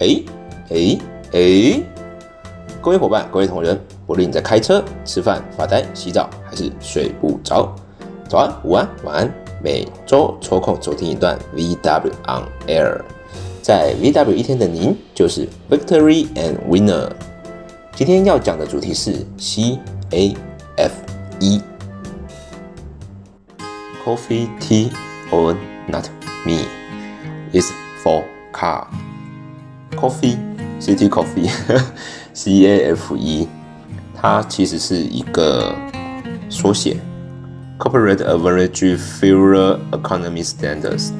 哎哎哎！各位伙伴，各位同仁，不论你在开车、吃饭、发呆、洗澡，还是睡不着，早安、午安、晚安，每周抽空收听一段 VW on Air，在 VW 一天的您就是 Victory and Winner。今天要讲的主题是 C A F E。Coffee, tea, or not me is for car. Coffee, City Coffee, C A F E，它其实是一个缩写，Corporate Average Fuel Economy Standards，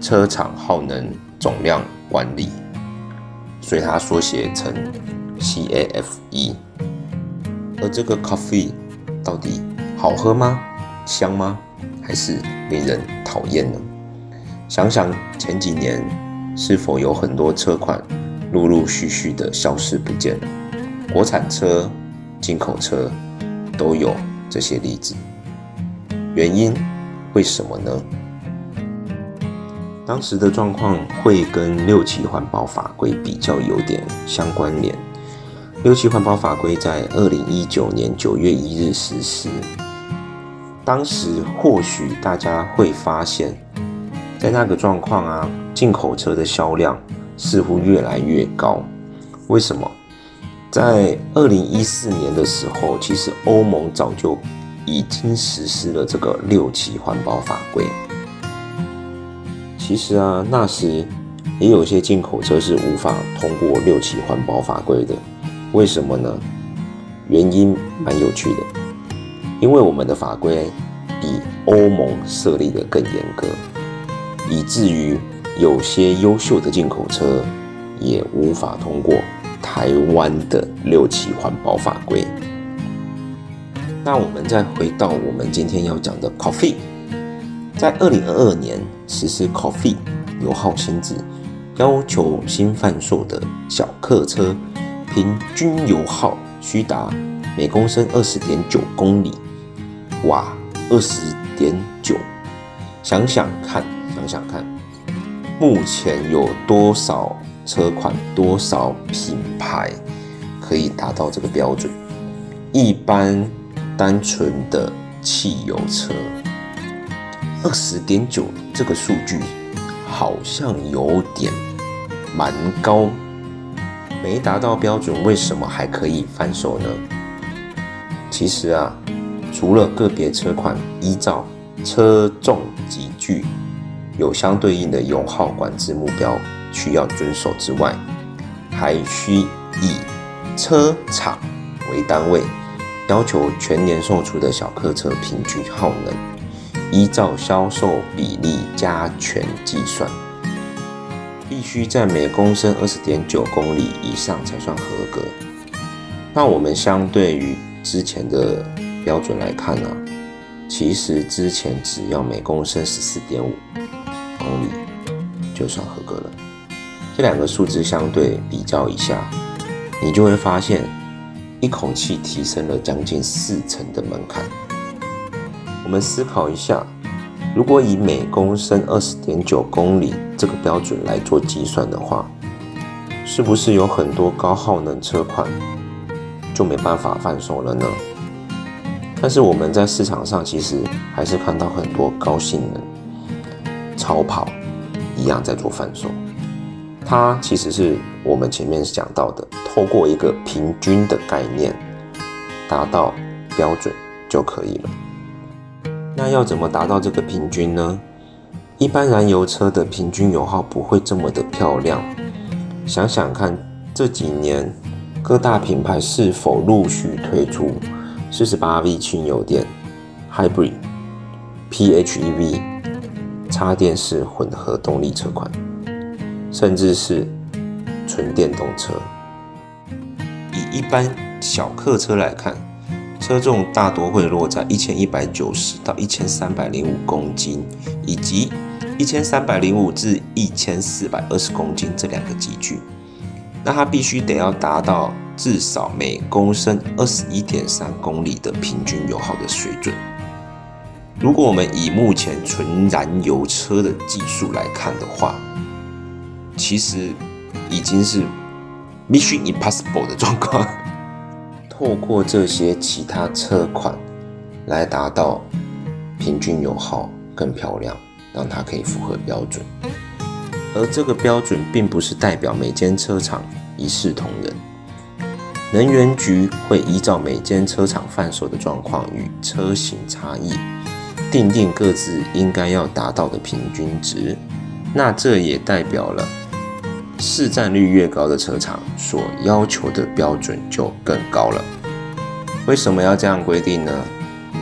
车厂耗能总量管理，所以它缩写成 C A F E。而这个 coffee 到底好喝吗？香吗？还是令人讨厌呢？想想前几年，是否有很多车款陆陆续续的消失不见了？国产车、进口车都有这些例子。原因为什么呢？当时的状况会跟六期环保法规比较有点相关联。六期环保法规在二零一九年九月一日实施。当时或许大家会发现，在那个状况啊，进口车的销量似乎越来越高。为什么？在二零一四年的时候，其实欧盟早就已经实施了这个六期环保法规。其实啊，那时也有些进口车是无法通过六期环保法规的。为什么呢？原因蛮有趣的。因为我们的法规比欧盟设立的更严格，以至于有些优秀的进口车也无法通过台湾的六期环保法规。那我们再回到我们今天要讲的 Coffee，在二零二二年实施 Coffee 油耗新制，要求新贩售的小客车平均油耗需达每公升二十点九公里。哇，二十点九，想想看，想想看，目前有多少车款、多少品牌可以达到这个标准？一般单纯的汽油车，二十点九这个数据好像有点蛮高，没达到标准，为什么还可以翻手呢？其实啊。除了个别车款依照车重级距有相对应的油耗管制目标需要遵守之外，还需以车厂为单位，要求全年售出的小客车平均耗能依照销售比例加权计算，必须在每公升二十点九公里以上才算合格。那我们相对于之前的。标准来看呢，其实之前只要每公升十四点五公里就算合格了。这两个数字相对比较一下，你就会发现一口气提升了将近四成的门槛。我们思考一下，如果以每公升二十点九公里这个标准来做计算的话，是不是有很多高耗能车款就没办法贩售了呢？但是我们在市场上其实还是看到很多高性能超跑一样在做贩售，它其实是我们前面讲到的，透过一个平均的概念达到标准就可以了。那要怎么达到这个平均呢？一般燃油车的平均油耗不会这么的漂亮。想想看，这几年各大品牌是否陆续推出？四十八 V 轻油电、Hybrid、PHEV、插电式混合动力车款，甚至是纯电动车。以一般小客车来看，车重大多会落在一千一百九十到一千三百零五公斤，以及一千三百零五至一千四百二十公斤这两个级距。那它必须得要达到。至少每公升二十一点三公里的平均油耗的水准。如果我们以目前纯燃油车的技术来看的话，其实已经是 mission impossible 的状况。透过这些其他车款来达到平均油耗更漂亮，让它可以符合标准。而这个标准并不是代表每间车厂一视同仁，能源局会依照每间车厂贩售的状况与车型差异，定定各自应该要达到的平均值。那这也代表了市占率越高的车厂所要求的标准就更高了。为什么要这样规定呢？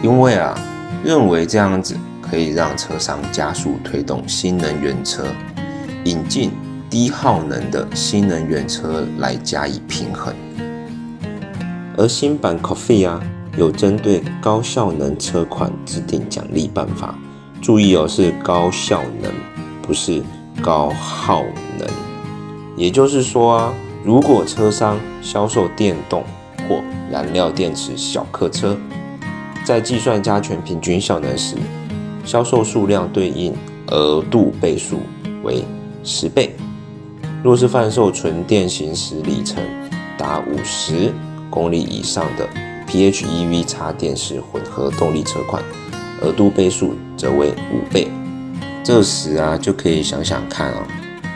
因为啊，认为这样子可以让车商加速推动新能源车。引进低耗能的新能源车来加以平衡，而新版 Coffee 啊有针对高效能车款制定奖励办法，注意哦是高效能，不是高耗能。也就是说啊，如果车商销售电动或燃料电池小客车，在计算加权平均效能时，销售数量对应额度倍数为。十倍。若是贩售纯电行驶里程达五十公里以上的 PHEV 插电式混合动力车款，额度倍数则为五倍。这时啊，就可以想想看啊，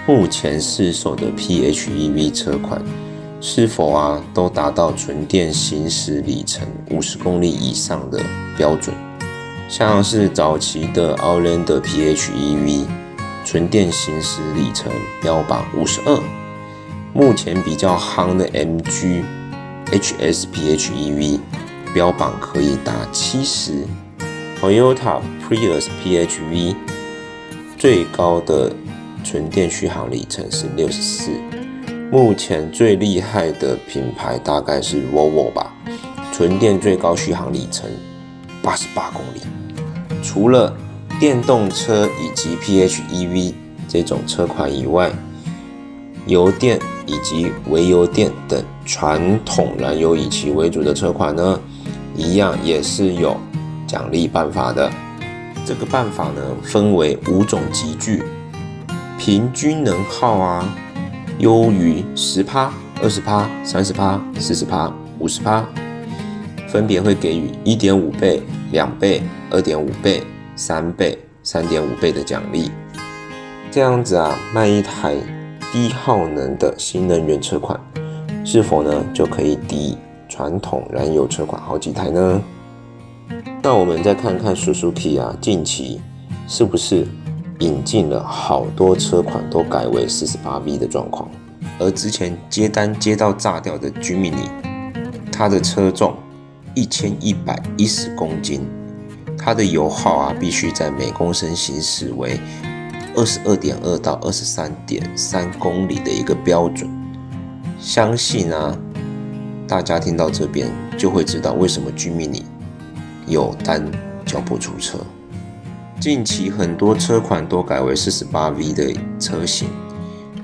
目前市售的 PHEV 车款是否啊都达到纯电行驶里程五十公里以上的标准？像是早期的奥兰德 PHEV。纯电行驶里程标榜五十二，目前比较夯的 MG HS PHEV 标榜可以达七十，Toyota Prius PHV 最高的纯电续航里程是六十四，目前最厉害的品牌大概是 Volvo 吧，纯电最高续航里程八十八公里，除了。电动车以及 PHEV 这种车款以外，油电以及微油电等传统燃油以其为主的车款呢，一样也是有奖励办法的。这个办法呢，分为五种集聚，平均能耗啊，优于十趴、二十趴、三十趴、四十趴、五十趴，分别会给予一点五倍、两倍、二点五倍。三倍、三点五倍的奖励，这样子啊，卖一台低耗能的新能源车款，是否呢就可以抵传统燃油车款好几台呢？那我们再看看 Suzuki 啊，近期是不是引进了好多车款都改为四十八 V 的状况？而之前接单接到炸掉的 jiminy 它的车重一千一百一十公斤。它的油耗啊，必须在每公升行驶为二十二点二到二十三点三公里的一个标准。相信啊，大家听到这边就会知道为什么 Mini 有单交不出车。近期很多车款都改为四十八 V 的车型，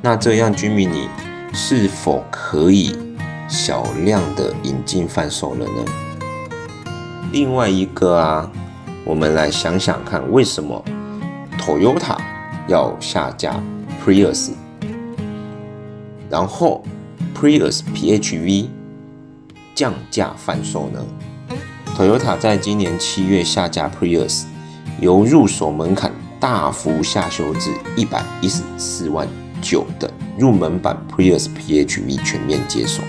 那这样 Mini 是否可以小量的引进贩售了呢？另外一个啊。我们来想想看，为什么 Toyota 要下架 Prius，然后 Prius PHV 降价贩售呢？Toyota 在今年七月下架 Prius，由入手门槛大幅下修至一百一十四万九的入门版 Prius PHV 全面接手。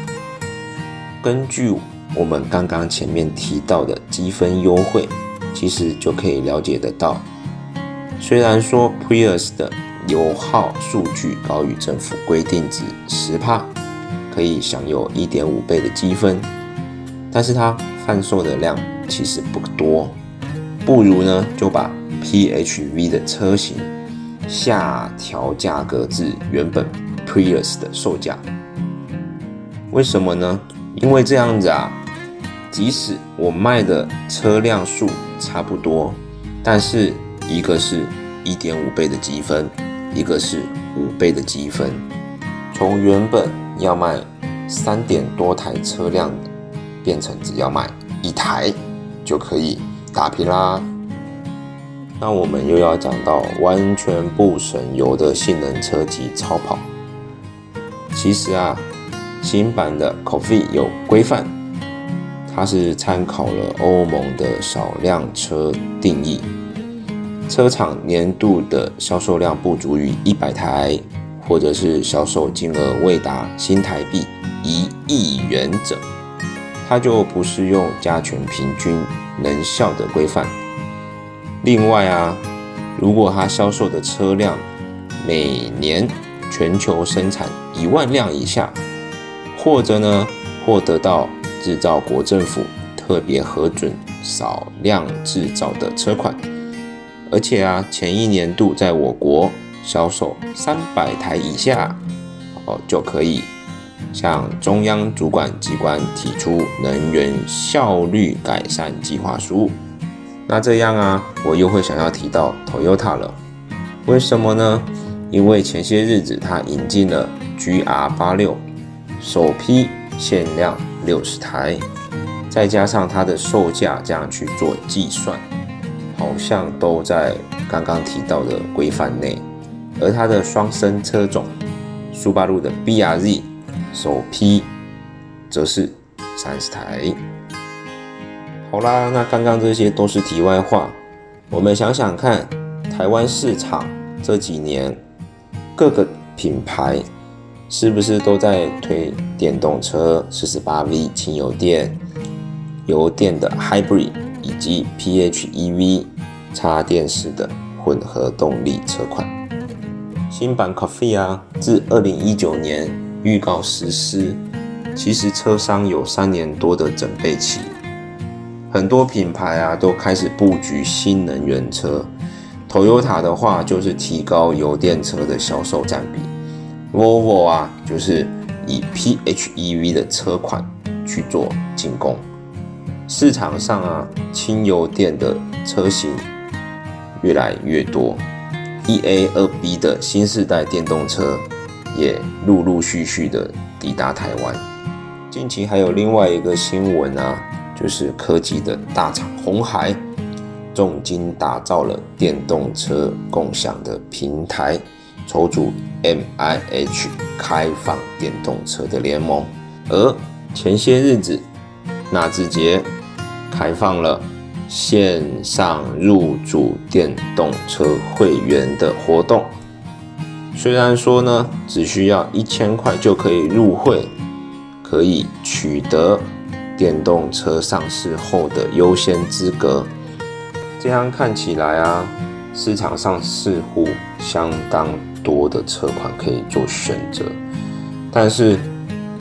根据我们刚刚前面提到的积分优惠。其实就可以了解得到，虽然说 Prius 的油耗数据高于政府规定值十帕，可以享有一点五倍的积分，但是它贩售的量其实不多，不如呢就把 PHV 的车型下调价格至原本 Prius 的售价。为什么呢？因为这样子啊。即使我卖的车辆数差不多，但是一个是一点五倍的积分，一个是五倍的积分，从原本要卖三点多台车辆，变成只要卖一台就可以打平啦。那我们又要讲到完全不省油的性能车及超跑。其实啊，新版的 Coffee 有规范，它是参考了欧盟的少量车定义，车厂年度的销售量不足于一百台，或者是销售金额未达新台币一亿元者，它就不适用加权平均能效的规范。另外啊，如果它销售的车辆每年全球生产一万辆以下，或者呢获得到制造国政府特别核准少量制造的车款，而且啊前一年度在我国销售三百台以下，哦就可以向中央主管机关提出能源效率改善计划书。那这样啊，我又会想要提到 Toyota 了。为什么呢？因为前些日子它引进了 GR 八六，首批限量六十台，再加上它的售价这样去做计算，好像都在刚刚提到的规范内。而它的双生车种，苏巴路的 BRZ，首批则是三十台。好啦，那刚刚这些都是题外话。我们想想看，台湾市场这几年各个品牌是不是都在推电动车、四十八 V 轻油电、油电的 Hybrid 以及 PHEV 插电式的混合动力车款？新版 Coffee 啊，自二零一九年预告实施，其实车商有三年多的准备期。很多品牌啊都开始布局新能源车，Toyota 的话就是提高油电车的销售占比，Volvo 啊就是以 PHEV 的车款去做进攻。市场上啊轻油电的车型越来越多，EA 二 B 的新世代电动车也陆陆续续的抵达台湾。近期还有另外一个新闻啊。就是科技的大厂红海，重金打造了电动车共享的平台，筹组 MIH 开放电动车的联盟。而前些日子，纳智捷开放了线上入主电动车会员的活动。虽然说呢，只需要一千块就可以入会，可以取得。电动车上市后的优先资格，这样看起来啊，市场上似乎相当多的车款可以做选择。但是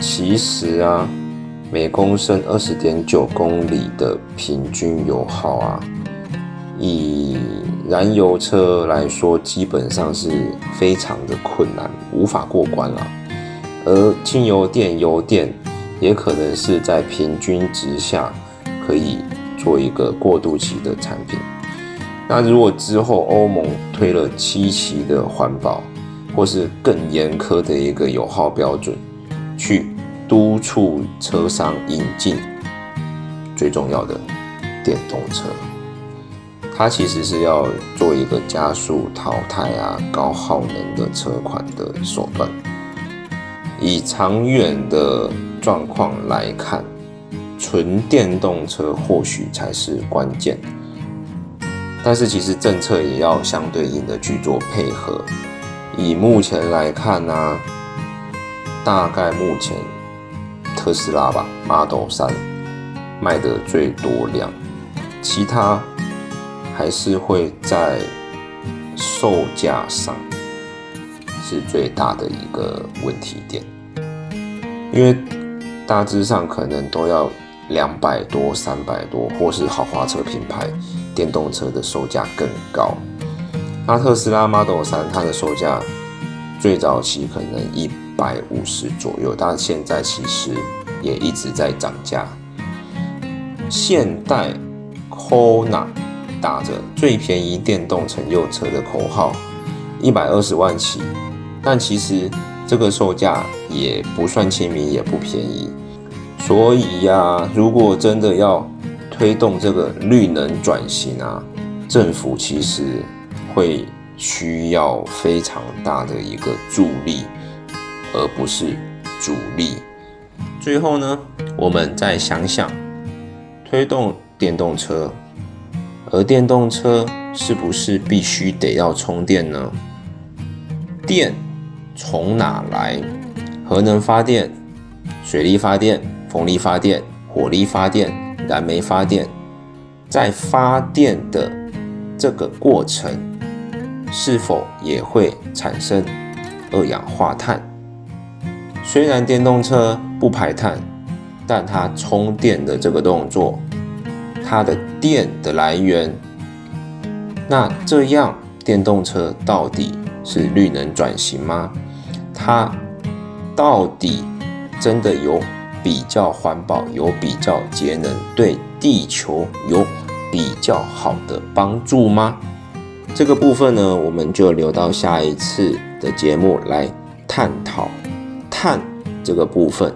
其实啊，每公升二十点九公里的平均油耗啊，以燃油车来说，基本上是非常的困难，无法过关了。而轻油电、油电。也可能是在平均值下可以做一个过渡期的产品。那如果之后欧盟推了七期的环保，或是更严苛的一个油耗标准，去督促车商引进最重要的电动车，它其实是要做一个加速淘汰啊高耗能的车款的手段。以长远的。状况来看，纯电动车或许才是关键，但是其实政策也要相对应的去做配合。以目前来看呢，大概目前特斯拉吧，Model 三卖的最多量，其他还是会在售价上是最大的一个问题点，因为。大致上可能都要两百多、三百多，或是豪华车品牌电动车的售价更高。那特斯拉 Model 三它的售价最早期可能一百五十左右，但现在其实也一直在涨价。现代 Kona 打着最便宜电动乘用车的口号，一百二十万起，但其实这个售价也不算亲民，也不便宜。所以呀，如果真的要推动这个绿能转型啊，政府其实会需要非常大的一个助力，而不是主力。最后呢，我们再想想，推动电动车，而电动车是不是必须得要充电呢？电从哪来？核能发电、水力发电、风力发电、火力发电、燃煤发电，在发电的这个过程，是否也会产生二氧化碳？虽然电动车不排碳，但它充电的这个动作，它的电的来源，那这样电动车到底是绿能转型吗？它到底真的有比较环保、有比较节能、对地球有比较好的帮助吗？这个部分呢，我们就留到下一次的节目来探讨。碳这个部分。